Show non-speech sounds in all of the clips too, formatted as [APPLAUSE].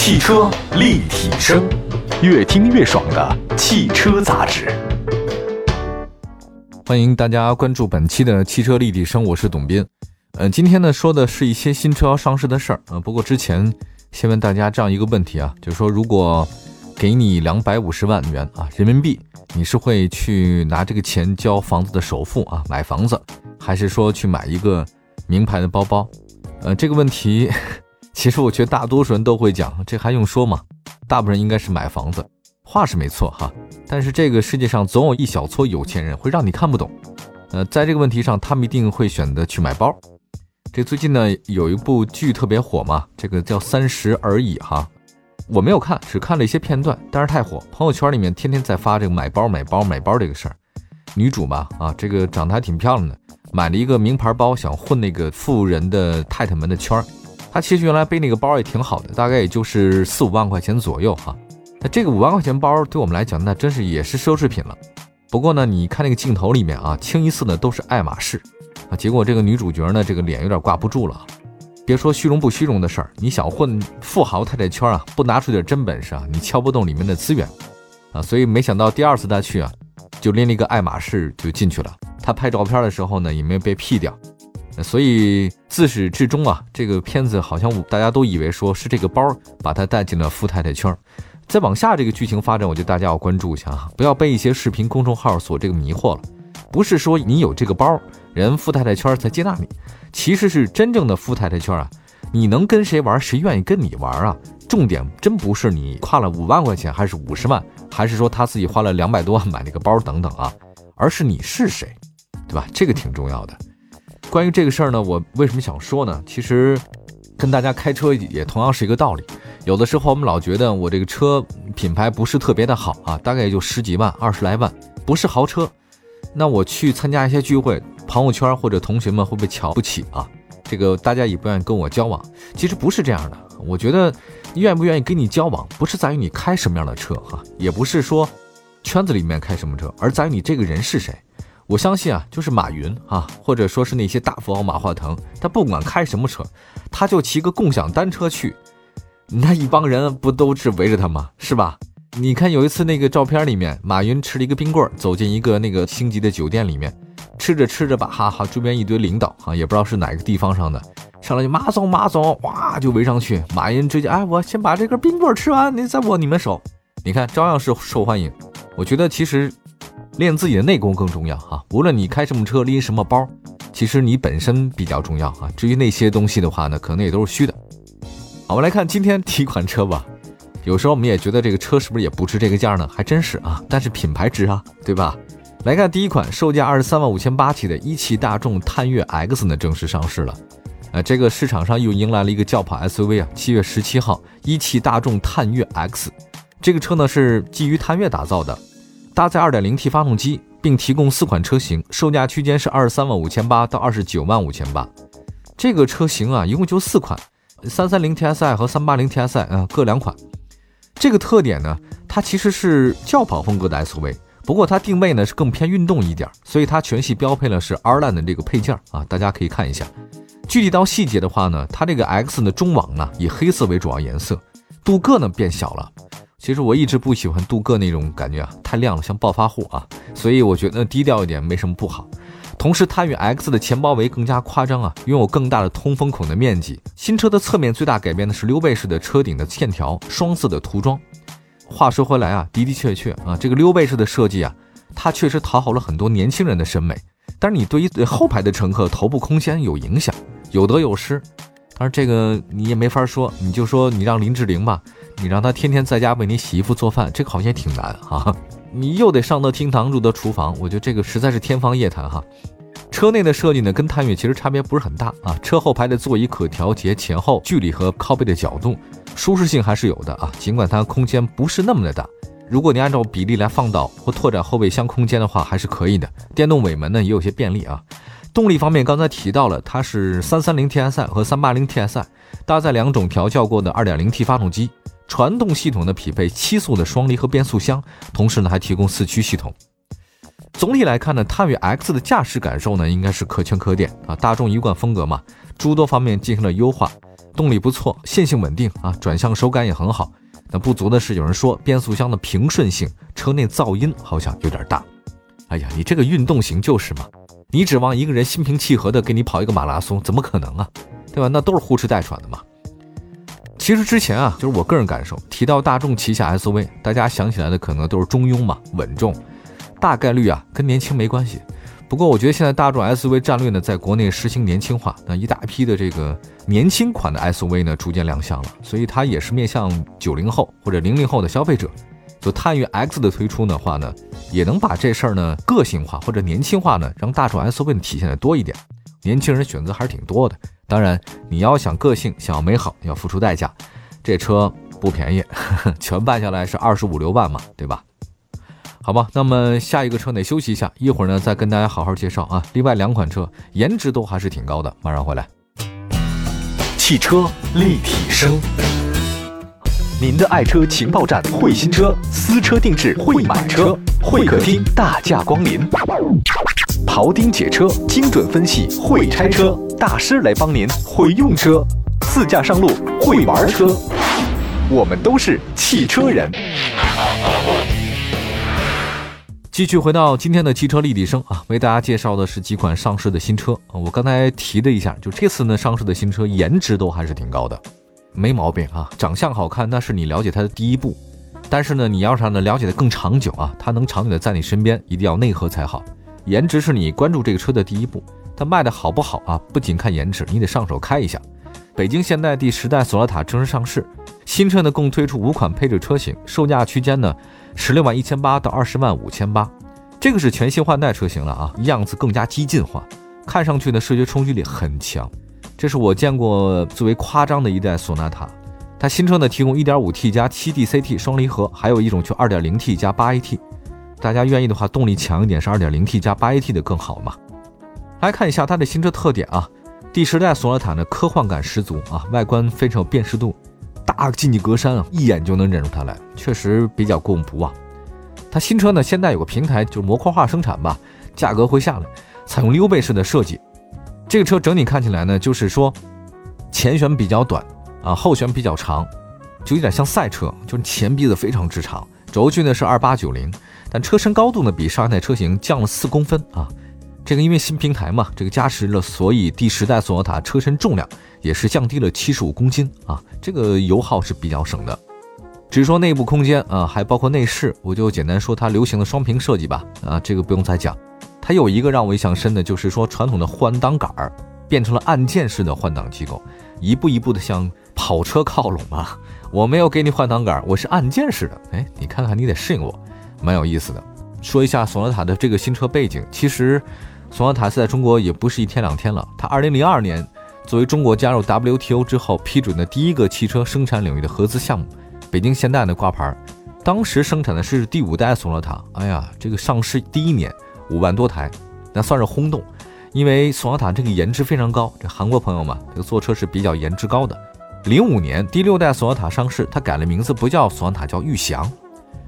汽车立体声，越听越爽的汽车杂志。欢迎大家关注本期的汽车立体声，我是董斌。呃，今天呢说的是一些新车要上市的事儿啊。不过之前先问大家这样一个问题啊，就是说如果给你两百五十万元啊人民币，你是会去拿这个钱交房子的首付啊买房子，还是说去买一个名牌的包包？呃，这个问题。其实我觉得大多数人都会讲，这还用说吗？大部分人应该是买房子，话是没错哈。但是这个世界上总有一小撮有钱人会让你看不懂。呃，在这个问题上，他们一定会选择去买包。这最近呢有一部剧特别火嘛，这个叫《三十而已》哈。我没有看，只看了一些片段，但是太火，朋友圈里面天天在发这个买包、买包、买包这个事儿。女主嘛，啊，这个长得还挺漂亮的，买了一个名牌包，想混那个富人的太太们的圈儿。他其实原来背那个包也挺好的，大概也就是四五万块钱左右哈。那这个五万块钱包对我们来讲，那真是也是奢侈品了。不过呢，你看那个镜头里面啊，清一色的都是爱马仕啊。结果这个女主角呢，这个脸有点挂不住了。别说虚荣不虚荣的事儿，你想混富豪太太圈啊，不拿出点真本事啊，你敲不动里面的资源啊。所以没想到第二次他去啊，就拎了一个爱马仕就进去了。他拍照片的时候呢，也没有被 P 掉。所以自始至终啊，这个片子好像大家都以为说是这个包把他带进了富太太圈儿。再往下这个剧情发展，我觉得大家要关注一下啊，不要被一些视频公众号所这个迷惑了。不是说你有这个包，人富太太圈才接纳你，其实是真正的富太太圈啊，你能跟谁玩，谁愿意跟你玩啊？重点真不是你花了五万块钱，还是五十万，还是说他自己花了两百多万买那个包等等啊，而是你是谁，对吧？这个挺重要的。关于这个事儿呢，我为什么想说呢？其实，跟大家开车也同样是一个道理。有的时候我们老觉得我这个车品牌不是特别的好啊，大概也就十几万、二十来万，不是豪车。那我去参加一些聚会，朋友圈或者同学们会不会瞧不起啊？这个大家也不愿意跟我交往。其实不是这样的，我觉得愿不愿意跟你交往，不是在于你开什么样的车哈，也不是说圈子里面开什么车，而在于你这个人是谁。我相信啊，就是马云啊，或者说是那些大富豪马化腾，他不管开什么车，他就骑个共享单车去，那一帮人不都是围着他吗？是吧？你看有一次那个照片里面，马云吃了一个冰棍，走进一个那个星级的酒店里面，吃着吃着吧，哈哈，周边一堆领导啊，也不知道是哪个地方上的，上来就马总马总，哇就围上去，马云直接哎，我先把这根冰棍吃完，你再握你们手，你看照样是受欢迎。我觉得其实。练自己的内功更重要哈，无论你开什么车，拎什么包，其实你本身比较重要啊。至于那些东西的话呢，可能也都是虚的。好，我们来看今天第一款车吧。有时候我们也觉得这个车是不是也不值这个价呢？还真是啊，但是品牌值啊，对吧？来看第一款，售价二十三万五千八起的一汽大众探岳 X 呢，正式上市了。呃，这个市场上又迎来了一个轿跑 SUV 啊，七月十七号，一汽大众探岳 X，这个车呢是基于探岳打造的。搭载 2.0T 发动机，并提供四款车型，售价区间是二十三万五千八到二十九万五千八。这个车型啊，一共就四款，330 TSI 和380 TSI 啊，各两款。这个特点呢，它其实是轿跑风格的 SUV，不过它定位呢是更偏运动一点，所以它全系标配了是 R-Line 的这个配件啊，大家可以看一下。具体到细节的话呢，它这个 X 的中网呢以黑色为主要颜色，镀铬呢变小了。其实我一直不喜欢镀铬那种感觉啊，太亮了，像暴发户啊，所以我觉得低调一点没什么不好。同时，它与 X 的前包围更加夸张啊，拥有更大的通风孔的面积。新车的侧面最大改变的是溜背式的车顶的线条，双色的涂装。话说回来啊，的的确确啊，这个溜背式的设计啊，它确实讨好了很多年轻人的审美。但是你对于后排的乘客头部空间有影响，有得有失。当然这个你也没法说，你就说你让林志玲吧。你让她天天在家为你洗衣服做饭，这个好像也挺难哈。你又得上得厅堂，入得厨房，我觉得这个实在是天方夜谭哈。车内的设计呢，跟探岳其实差别不是很大啊。车后排的座椅可调节前后距离和靠背的角度，舒适性还是有的啊。尽管它空间不是那么的大，如果你按照比例来放倒或拓展后备箱空间的话，还是可以的。电动尾门呢也有些便利啊。动力方面，刚才提到了，它是三三零 TSI 和三八零 TSI，搭载两种调教过的二点零 T 发动机。传动系统的匹配七速的双离合变速箱，同时呢还提供四驱系统。总体来看呢，探岳 X 的驾驶感受呢应该是可圈可点啊，大众一贯风格嘛，诸多方面进行了优化。动力不错，线性稳定啊，转向手感也很好。那不足的是，有人说变速箱的平顺性，车内噪音好像有点大。哎呀，你这个运动型就是嘛，你指望一个人心平气和的给你跑一个马拉松，怎么可能啊？对吧？那都是呼哧带喘的嘛。其实之前啊，就是我个人感受，提到大众旗下 SUV，大家想起来的可能都是中庸嘛，稳重，大概率啊跟年轻没关系。不过我觉得现在大众 SUV 战略呢，在国内实行年轻化，那一大批的这个年轻款的 SUV 呢，逐渐亮相了，所以它也是面向九零后或者零零后的消费者。就探岳 X 的推出的话呢，也能把这事儿呢个性化或者年轻化呢，让大众 SUV 体现的多一点。年轻人选择还是挺多的。当然，你要想个性，想要美好，要付出代价。这车不便宜，[LAUGHS] 全办下来是二十五六万嘛，对吧？好吧，那么下一个车得休息一下，一会儿呢再跟大家好好介绍啊。另外两款车颜值都还是挺高的，马上回来。汽车立体声，您的爱车情报站，会新车，私车定制，会买车，会客厅大驾光临，庖丁解车，精准分析，会拆车大师来帮您，会用车，自驾上路，会玩车，我们都是汽车人。继续回到今天的汽车立体声啊，为大家介绍的是几款上市的新车啊。我刚才提了一下，就这次呢上市的新车颜值都还是挺高的，没毛病啊。长相好看那是你了解它的第一步，但是呢你要想呢了解的更长久啊，它能长久的在你身边，一定要内核才好。颜值是你关注这个车的第一步，它卖的好不好啊？不仅看颜值，你得上手开一下。北京现代第十代索纳塔正式上市，新车呢共推出五款配置车型，售价区间呢。十六万一千八到二十万五千八，这个是全新换代车型了啊，样子更加激进化，看上去呢视觉冲击力很强，这是我见过最为夸张的一代索纳塔。它新车呢提供 1.5T 加 7DCT 双离合，还有一种就 2.0T 加 8AT，大家愿意的话，动力强一点是 2.0T 加 8AT 的更好嘛？来看一下它的新车特点啊，第十代索纳塔呢科幻感十足啊，外观非常有辨识度。大进气格栅啊，一眼就能认出它来，确实比较过目不忘。它新车呢，现在有个平台，就是模块化生产吧，价格会下来，采用溜背式的设计。这个车整体看起来呢，就是说前悬比较短啊，后悬比较长，就有点像赛车，就是前鼻子非常之长。轴距呢是二八九零，但车身高度呢比上一代车型降了四公分啊。这个因为新平台嘛，这个加持了，所以第十代索纳塔车身重量也是降低了七十五公斤啊，这个油耗是比较省的。只是说内部空间啊，还包括内饰，我就简单说它流行的双屏设计吧啊，这个不用再讲。它有一个让我印象深的，就是说传统的换挡杆儿变成了按键式的换挡机构，一步一步的向跑车靠拢啊。[LAUGHS] 我没有给你换挡杆，我是按键式的，哎，你看看你得适应我，蛮有意思的。说一下索纳塔的这个新车背景，其实。索纳塔在中国也不是一天两天了。它二零零二年作为中国加入 WTO 之后批准的第一个汽车生产领域的合资项目，北京现代的挂牌。当时生产的是第五代索纳塔。哎呀，这个上市第一年五万多台，那算是轰动。因为索纳塔这个颜值非常高，这韩国朋友嘛，这个坐车是比较颜值高的。零五年第六代索纳塔上市，它改了名字，不叫索纳塔，叫玉祥。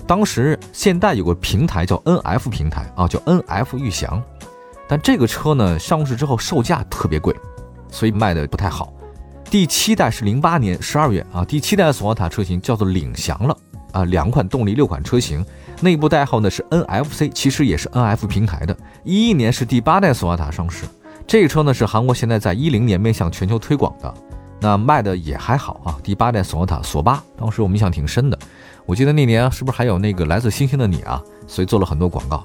当时现代有个平台叫 NF 平台啊，叫 NF 玉祥。但这个车呢上市之后售价特别贵，所以卖的不太好。第七代是零八年十二月啊，第七代索纳塔车型叫做领翔了啊，两款动力六款车型，内部代号呢是 NFC，其实也是 NF 平台的。一一年是第八代索纳塔上市，这个车呢是韩国现在在一零年面向全球推广的，那卖的也还好啊。第八代索纳塔索八，当时我们印象挺深的，我记得那年是不是还有那个来自星星的你啊？所以做了很多广告。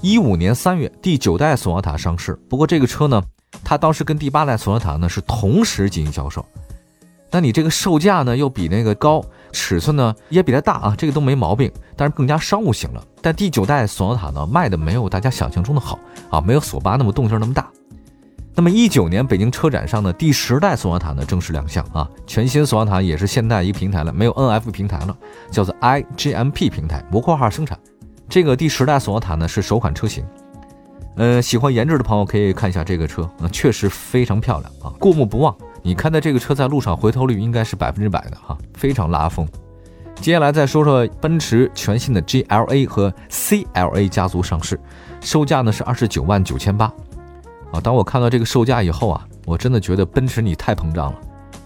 一五年三月，第九代索纳塔上市。不过这个车呢，它当时跟第八代索纳塔呢是同时进行销售。那你这个售价呢又比那个高，尺寸呢也比它大啊，这个都没毛病，但是更加商务型了。但第九代索纳塔呢卖的没有大家想象中的好啊，没有索八那么动静那么大。那么一九年北京车展上的第十代索纳塔呢正式亮相啊，全新索纳塔也是现代一个平台了，没有 NF 平台了，叫做 iGMP 平台，模块化生产。这个第十代索纳塔呢是首款车型，呃，喜欢颜值的朋友可以看一下这个车，那确实非常漂亮啊，过目不忘。你开的这个车在路上回头率应该是百分之百的哈，非常拉风。接下来再说说奔驰全新的 GLA 和 CLA 家族上市，售价呢是二十九万九千八啊。当我看到这个售价以后啊，我真的觉得奔驰你太膨胀了，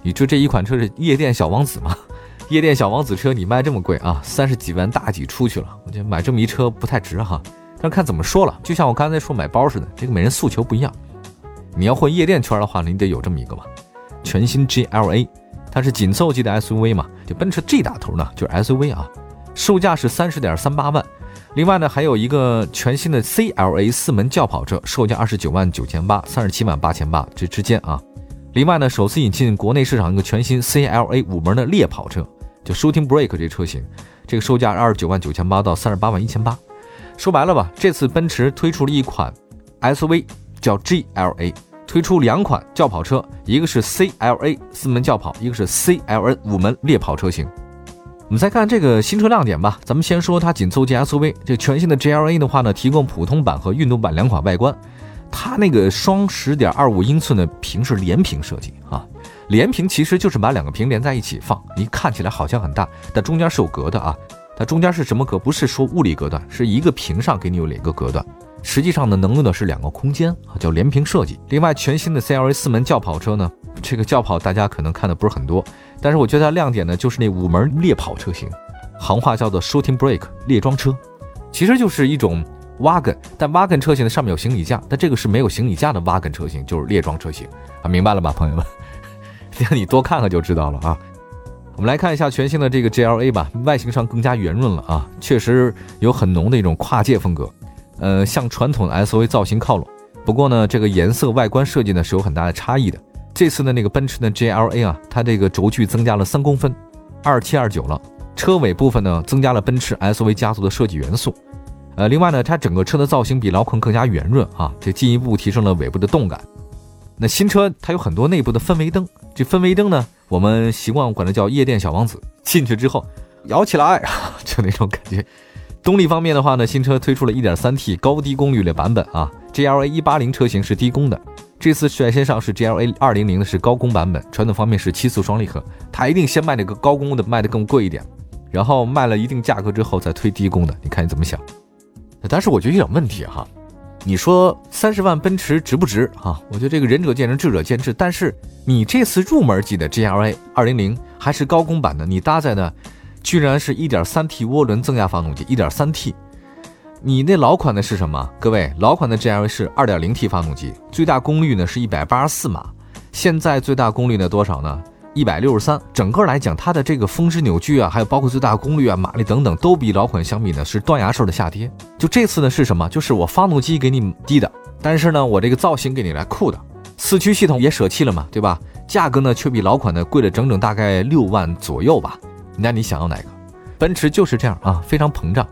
你说这一款车是夜店小王子吗？[LAUGHS] 夜店小王子车你卖这么贵啊，三十几万大几出去了，我觉得买这么一车不太值哈。但看怎么说了，就像我刚才说买包似的，这个每人诉求不一样。你要混夜店圈的话，你得有这么一个吧。全新 GLA，它是紧凑级的 SUV 嘛，就奔驰 G 打头呢，就是 SUV 啊，售价是三十点三八万。另外呢，还有一个全新的 CLA 四门轿跑车，售价二十九万九千八，三十七万八千八这之间啊。另外呢，首次引进国内市场一个全新 CLA 五门的猎跑车，就 Shooting Brake 这车型，这个售价二十九万九千八到三十八万一千八。说白了吧，这次奔驰推出了一款 SUV，叫 GLA，推出两款轿跑车，一个是 CLA 四门轿跑，一个是 CLA 五门猎跑车型。我们再看这个新车亮点吧，咱们先说它紧凑级 SUV，这全新的 GLA 的话呢，提供普通版和运动版两款外观。它那个双十点二五英寸的屏是连屏设计啊，连屏其实就是把两个屏连在一起放，你看起来好像很大，但中间是有隔的啊。它中间是什么隔？不是说物理隔断，是一个屏上给你有两个隔断。实际上呢，能用的是两个空间啊，叫连屏设计。另外，全新的 CLA 四门轿跑车呢，这个轿跑大家可能看的不是很多，但是我觉得它亮点呢就是那五门猎跑车型，行话叫做 Shooting Brake 猎装车，其实就是一种。wagon，但 wagon 车型的上面有行李架，但这个是没有行李架的 wagon 车型，就是猎装车型啊，明白了吧，朋友们？让 [LAUGHS] 你多看看就知道了啊。我们来看一下全新的这个 GLA 吧，外形上更加圆润了啊，确实有很浓的一种跨界风格，呃，向传统的 SUV 造型靠拢。不过呢，这个颜色外观设计呢是有很大的差异的。这次的那个奔驰的 GLA 啊，它这个轴距增加了三公分，二七二九了。车尾部分呢，增加了奔驰 SUV 家族的设计元素。呃，另外呢，它整个车的造型比老款更加圆润啊，这进一步提升了尾部的动感。那新车它有很多内部的氛围灯，这氛围灯呢，我们习惯管它叫夜店小王子。进去之后摇起来，[LAUGHS] 就那种感觉。动力方面的话呢，新车推出了一点三 T 高低功率的版本啊，GLA 一八零车型是低功的，这次率先上市 GLA 二零零的是高功版本，传动方面是七速双离合，它一定先卖那个高功的，卖的更贵一点，然后卖了一定价格之后再推低功的，你看你怎么想？但是我觉得有点问题哈，你说三十万奔驰值不值啊？我觉得这个仁者见仁，智者见智。但是你这次入门级的 GLA 二零零还是高功版的，你搭载的居然是一点三 T 涡轮增压发动机，一点三 T。你那老款的是什么？各位，老款的 GLA 是二点零 T 发动机，最大功率呢是一百八十四码，现在最大功率呢多少呢？一百六十三，整个来讲，它的这个峰值扭矩啊，还有包括最大功率啊、马力等等，都比老款相比呢是断崖式的下跌。就这次呢是什么？就是我发动机给你低的，但是呢我这个造型给你来酷的，四驱系统也舍弃了嘛，对吧？价格呢却比老款的贵了整整大概六万左右吧。那你想要哪个？奔驰就是这样啊，非常膨胀，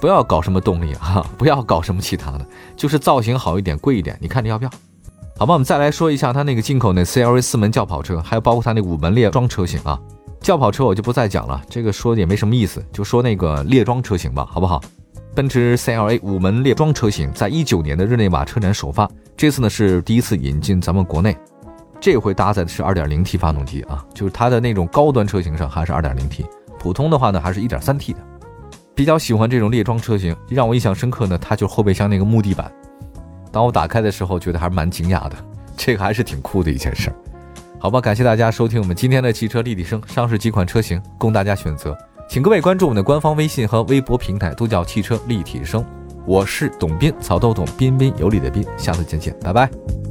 不要搞什么动力啊，不要搞什么其他的，就是造型好一点，贵一点，你看你要不要？好吧，我们再来说一下它那个进口的 CLA 四门轿跑车，还有包括它那五门猎装车型啊。轿跑车我就不再讲了，这个说也没什么意思，就说那个猎装车型吧，好不好？奔驰 CLA 五门猎装车型在一九年的日内瓦车展首发，这次呢是第一次引进咱们国内，这回搭载的是 2.0T 发动机啊，就是它的那种高端车型上还是 2.0T，普通的话呢还是一点三 T 的。比较喜欢这种猎装车型，让我印象深刻呢，它就是后备箱那个木地板。当我打开的时候，觉得还是蛮惊讶的，[LAUGHS] 这个还是挺酷的一件事儿。好吧，感谢大家收听我们今天的汽车立体声，上市几款车型供大家选择，请各位关注我们的官方微信和微博平台，都叫汽车立体声。我是董斌，草豆董，彬彬有礼的彬，下次见见，拜拜。